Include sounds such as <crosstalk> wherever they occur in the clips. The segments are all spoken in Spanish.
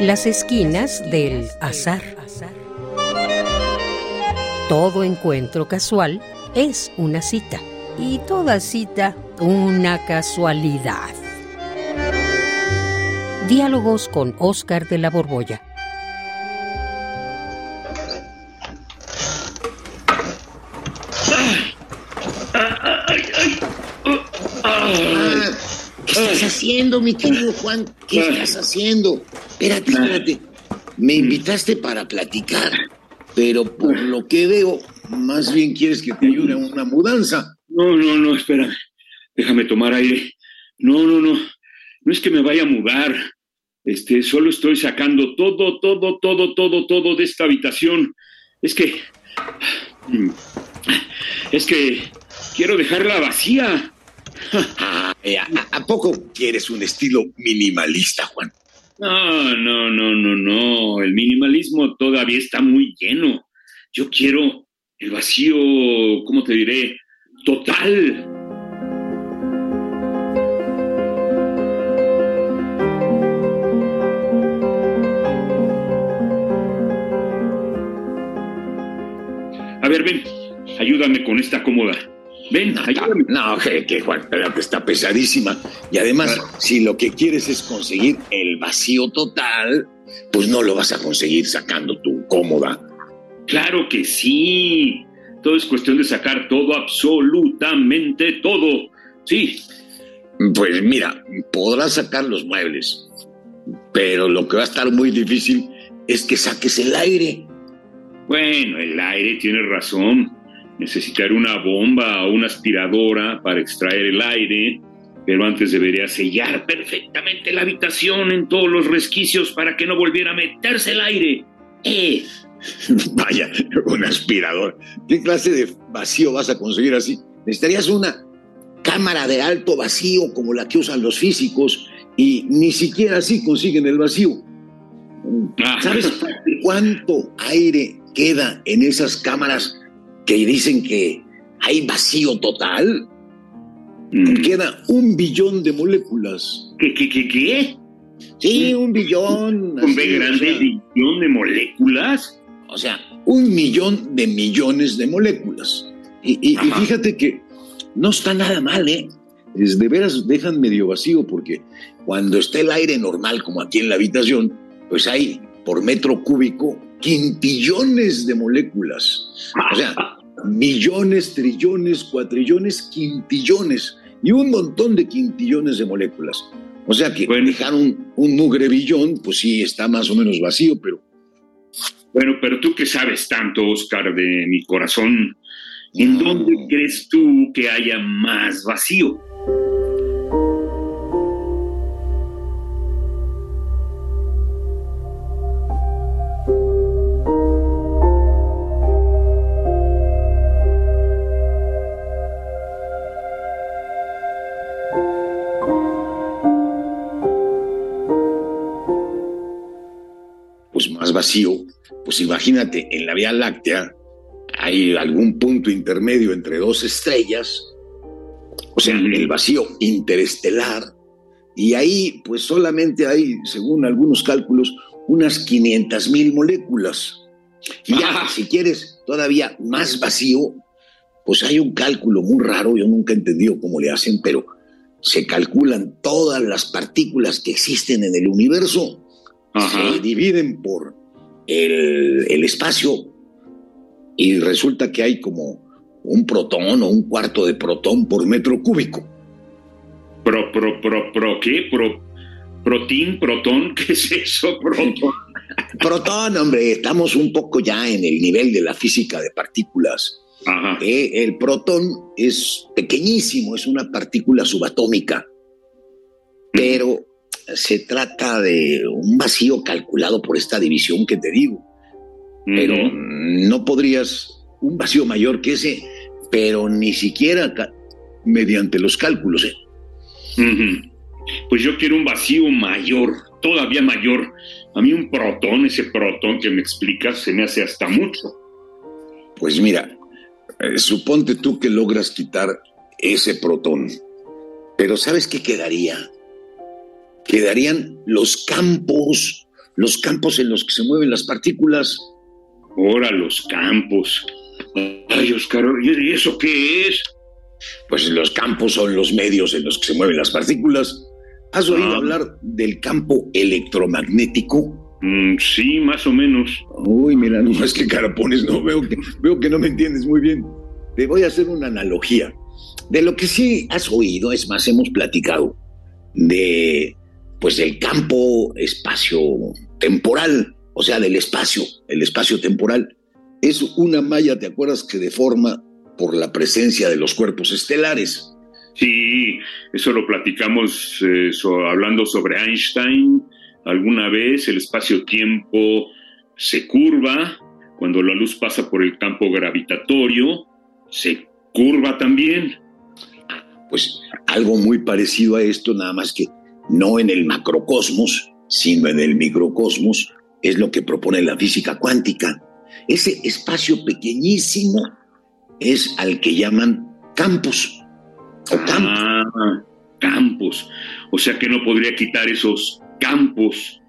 Las esquinas del azar. Todo encuentro casual es una cita y toda cita una casualidad. Diálogos con Oscar de la Borbolla. ¿Qué estás haciendo, mi querido Juan? ¿Qué estás haciendo? Espérate, espérate. Me invitaste para platicar, pero por lo que veo, más bien quieres que te ayude a una mudanza. No, no, no, espera. Déjame tomar aire. No, no, no. No es que me vaya a mudar. Este, solo estoy sacando todo, todo, todo, todo, todo de esta habitación. Es que. Es que quiero dejarla vacía. Ah, eh, ¿a, a poco quieres un estilo minimalista, Juan? No, no, no, no, no. El minimalismo todavía está muy lleno. Yo quiero el vacío, ¿cómo te diré? Total. A ver, ven, ayúdame con esta cómoda. Ven, ayúdame. No, que, que Juan, está pesadísima. Y además, si lo que quieres es conseguir el vacío total, pues no lo vas a conseguir sacando tu cómoda. Claro que sí. Todo es cuestión de sacar todo, absolutamente todo. Sí. Pues mira, podrás sacar los muebles, pero lo que va a estar muy difícil es que saques el aire. Bueno, el aire tiene razón. Necesitaré una bomba o una aspiradora para extraer el aire, pero antes debería sellar perfectamente la habitación en todos los resquicios para que no volviera a meterse el aire. Eh, <laughs> Vaya, un aspirador. ¿Qué clase de vacío vas a conseguir así? Necesitarías una cámara de alto vacío como la que usan los físicos y ni siquiera así consiguen el vacío. Ah. ¿Sabes cuánto aire queda en esas cámaras que dicen que hay vacío total? mm, Queda un billón de moléculas. ¿Qué, qué, qué, qué? Sí, un billón. ¿Con así, B o grande sea, billón de moléculas? O sea, un millón de millones de moléculas. Y, y- y Ajá. fíjate que no está nada mal, ¿eh? Es de veras dejan medio vacío porque cuando está el aire normal, como aquí en la habitación, pues hay por metro cúbico quintillones de moléculas. O sea, <laughs> millones, trillones, cuatrillones, quintillones y un montón de quintillones de moléculas. O sea que Bueno. dejar un, un mugre billón, pues sí, está más o menos vacío, pero Bueno, pero tú que sabes tanto, Oscar, de mi corazón, ¿en No. dónde crees tú que haya más vacío? Más vacío, pues imagínate, en la Vía Láctea hay algún punto intermedio entre dos estrellas, o sea, el vacío interestelar, y ahí pues solamente hay, según algunos cálculos, unas 500 mil moléculas. Y ya, si quieres todavía más vacío, pues hay un cálculo muy raro, yo nunca he entendido cómo le hacen, pero se calculan todas las partículas que existen en el universo Se dividen por el, el espacio y resulta que hay como un protón o un cuarto de protón por metro cúbico. Pro, pro, pro, pro, ¿qué? Pro, protín, protón, <laughs> ¿qué es eso? Protón. <laughs> Protón, hombre, estamos un poco ya en el nivel de la física de partículas. Ajá. Eh, el protón es pequeñísimo, es una partícula subatómica, pero se trata de un vacío calculado por esta división que te digo. pero no podrías un vacío mayor que ese, pero ni siquiera mediante los cálculos. ¿eh? Pues yo quiero un vacío mayor, todavía mayor. A mí un protón, ese protón que me explicas, se me hace hasta mucho. Pues mira, eh, suponte tú que logras quitar ese protón, pero ¿sabes qué quedaría? Quedarían los campos, los campos en los que se mueven las partículas. Ahora los campos. Ay, Oscar, ¿y eso qué es? Pues los campos son los medios en los que se mueven las partículas. ¿Has oído ah. hablar del campo electromagnético? Mm, sí, más o menos. Uy, mira, no más que cara pones, no veo que, veo que no me entiendes muy bien. Te voy a hacer una analogía. De lo que sí has oído, es más, hemos platicado de pues del campo espacio temporal, o sea, del espacio, el espacio temporal. Es una malla, ¿te acuerdas que deforma por la presencia de los cuerpos estelares? Sí, eso lo platicamos eh, hablando sobre Einstein alguna vez. El espacio-tiempo se curva cuando la luz pasa por el campo gravitatorio, se curva también. Pues algo muy parecido a esto, nada más que no en el macrocosmos, sino en el microcosmos, es lo que propone la física cuántica. Ese espacio pequeñísimo es al que llaman campos. O ah, campos. O sea que no podría quitar esos campos.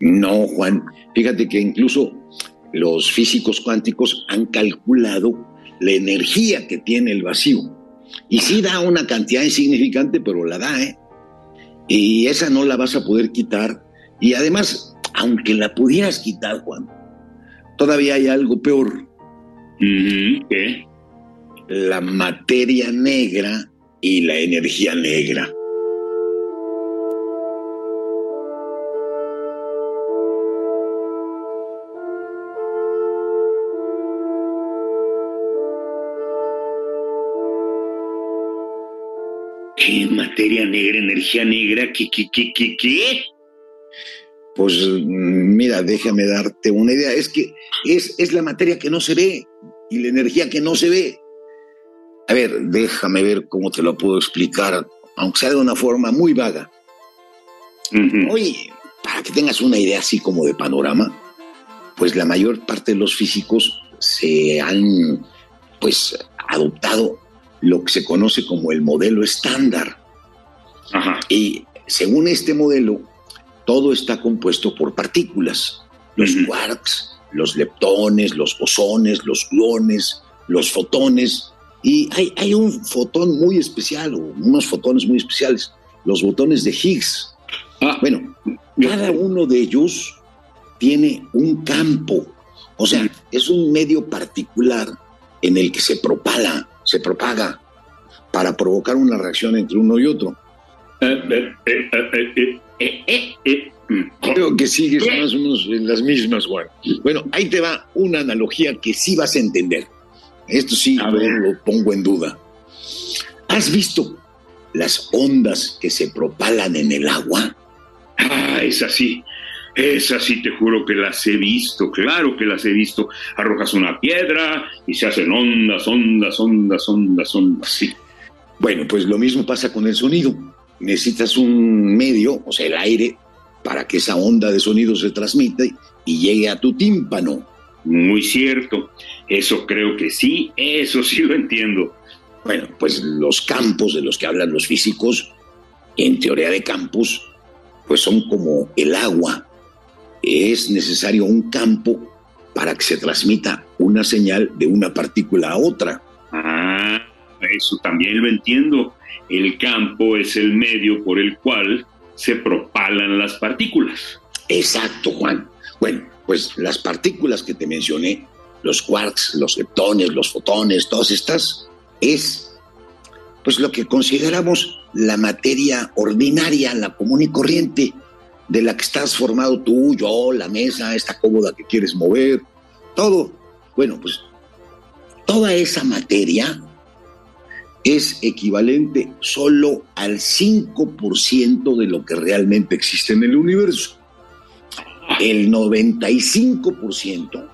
No, Juan. Fíjate que incluso los físicos cuánticos han calculado la energía que tiene el vacío. Y sí da una cantidad insignificante, pero la da, ¿eh? Y esa no la vas a poder quitar. Y además, aunque la pudieras quitar, Juan, todavía hay algo peor. ¿Qué? La materia negra y la energía negra. ¿Materia negra, energía negra? ¿Qué, qué, qué, qué, qué? Pues mira, déjame darte una idea. Es que es, es la materia que no se ve y la energía que no se ve. A ver, déjame ver cómo te lo puedo explicar, aunque sea de una forma muy vaga. Oye, para que tengas una idea así como de panorama, pues la mayor parte de los físicos se han pues adoptado lo que se conoce como el modelo estándar. Y según este modelo, todo está compuesto por partículas. Los quarks, los leptones, los bosones, los gluones, los fotones. Y hay, hay un fotón muy especial, o unos fotones muy especiales, los botones de Higgs. Ah. Bueno, cada uno de ellos tiene un campo, o sea, es un medio particular en el que se propala se propaga para provocar una reacción entre uno y otro. Creo que sigues más o menos en las mismas, Juan. Bueno, ahí te va una analogía que sí vas a entender. Esto sí lo pongo en duda. ¿Has visto las ondas que se propalan en el agua? Ah, es así. Esas sí te juro que las he visto, claro que las he visto. Arrojas una piedra y se hacen ondas, ondas, ondas, ondas, ondas, sí. Bueno, pues lo mismo pasa con el sonido. Necesitas un medio, o sea, el aire, para que esa onda de sonido se transmita y llegue a tu tímpano. Muy cierto. Eso creo que sí, eso sí lo entiendo. Bueno, pues los campos de los que hablan los físicos, en teoría de campos, pues son como el agua es necesario un campo para que se transmita una señal de una partícula a otra. Ah, eso también lo entiendo. El campo es el medio por el cual se propalan las partículas. Exacto, Juan. Bueno, pues las partículas que te mencioné, los quarks, los leptones, los fotones, todas estas, es pues lo que consideramos la materia ordinaria, la común y corriente, de la que estás formado tú, yo, la mesa, esta cómoda que quieres mover, todo. Bueno, pues toda esa materia es equivalente solo al 5% de lo que realmente existe en el universo. El 95%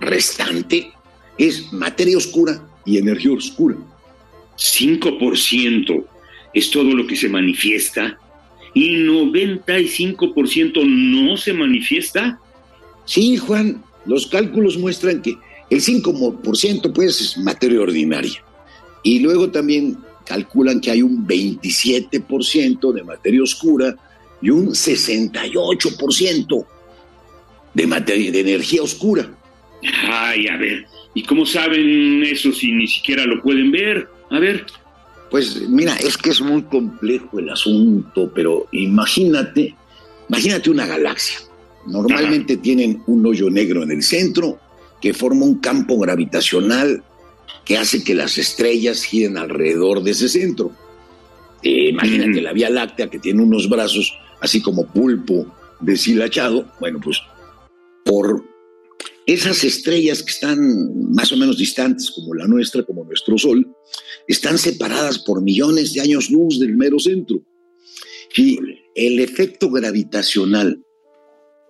restante es materia oscura y energía oscura. 5% es todo lo que se manifiesta y 95% no se manifiesta? Sí, Juan, los cálculos muestran que el 5% pues es materia ordinaria. Y luego también calculan que hay un 27% de materia oscura y un 68% de, materia, de energía oscura. Ay, a ver, ¿y cómo saben eso si ni siquiera lo pueden ver? A ver. Pues mira, es que es muy complejo el asunto, pero imagínate, imagínate una galaxia. Normalmente tienen un hoyo negro en el centro que forma un campo gravitacional que hace que las estrellas giren alrededor de ese centro. Eh, imagínate la Vía Láctea que tiene unos brazos así como pulpo deshilachado. Bueno, pues por esas estrellas que están más o menos distantes, como la nuestra, como nuestro Sol, están separadas por millones de años luz del mero centro. Y el efecto gravitacional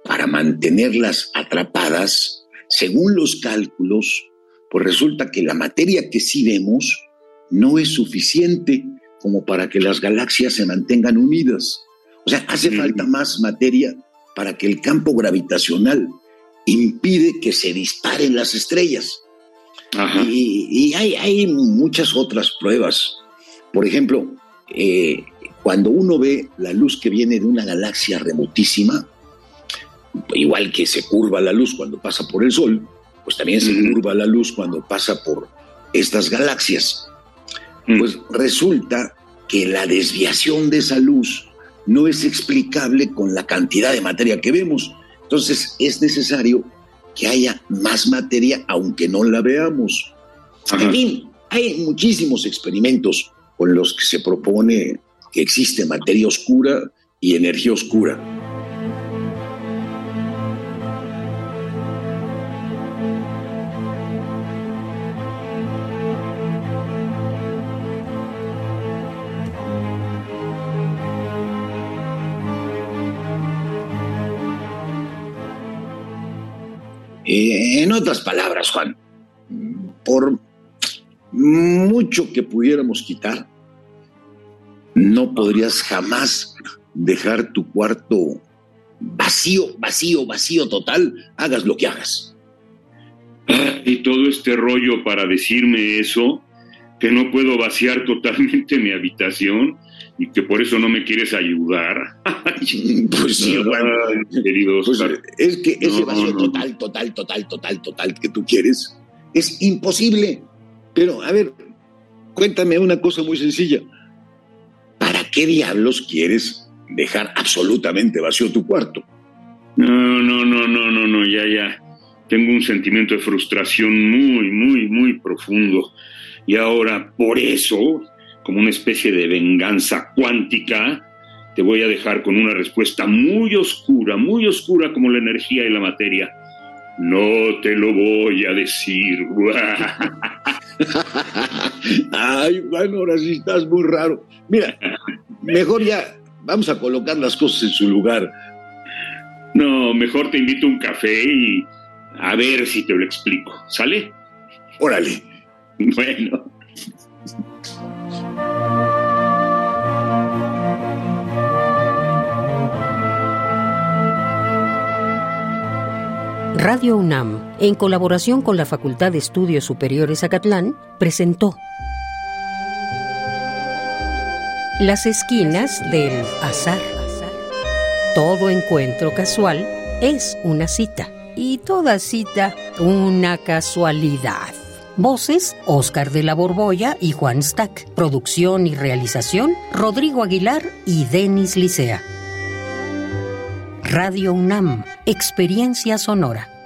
para mantenerlas atrapadas, según los cálculos, pues resulta que la materia que sí vemos no es suficiente como para que las galaxias se mantengan unidas. O sea, hace falta más materia para que el campo gravitacional impide que se disparen las estrellas. Y, hay, muchas otras pruebas. Por ejemplo, eh, cuando uno ve la luz que viene de una galaxia remotísima, igual que se curva la luz cuando pasa por el Sol, pues también se curva la luz cuando pasa por estas galaxias. Mm. Pues resulta que la desviación de esa luz no es explicable con la cantidad de materia que vemos. Entonces es necesario que haya más materia aunque no la veamos. En fin, hay muchísimos experimentos con los que se propone que existe materia oscura y energía oscura. En otras palabras, Juan, por mucho que pudiéramos quitar, no podrías jamás dejar tu cuarto vacío, vacío, vacío total, hagas lo que hagas. Y todo este rollo para decirme eso, que no puedo vaciar <laughs> totalmente mi habitación y que por eso no me quieres ayudar. <laughs> pues sí, bueno, querido pues es que ese vacío total, total, total, total, total que tú quieres es imposible. Pero, a ver, cuéntame una cosa muy sencilla. ¿Para qué diablos quieres dejar absolutamente vacío tu cuarto? No, no, no, no, no, no, ya, ya. Tengo un sentimiento de frustración muy, muy, muy profundo. Y ahora, por eso, como una especie de venganza cuántica, te voy a dejar con una respuesta muy oscura, muy oscura como la energía y la materia. No te lo voy a decir. <laughs> Ay, bueno, ahora sí estás muy raro. Mira, mejor ya vamos a colocar las cosas en su lugar. No, mejor te invito a un café y a ver si te lo explico. ¿Sale? Órale. <laughs> Bueno. Radio UNAM, en colaboración con la Facultad de Estudios Superiores Acatlán, presentó Las esquinas del azar. Todo encuentro casual es una cita y toda cita una casualidad. Voces, Oscar de la Borbolla y Juan Stack. Producción y realización, Rodrigo Aguilar y Denis Licea. Radio UNAM, Experiencia Sonora.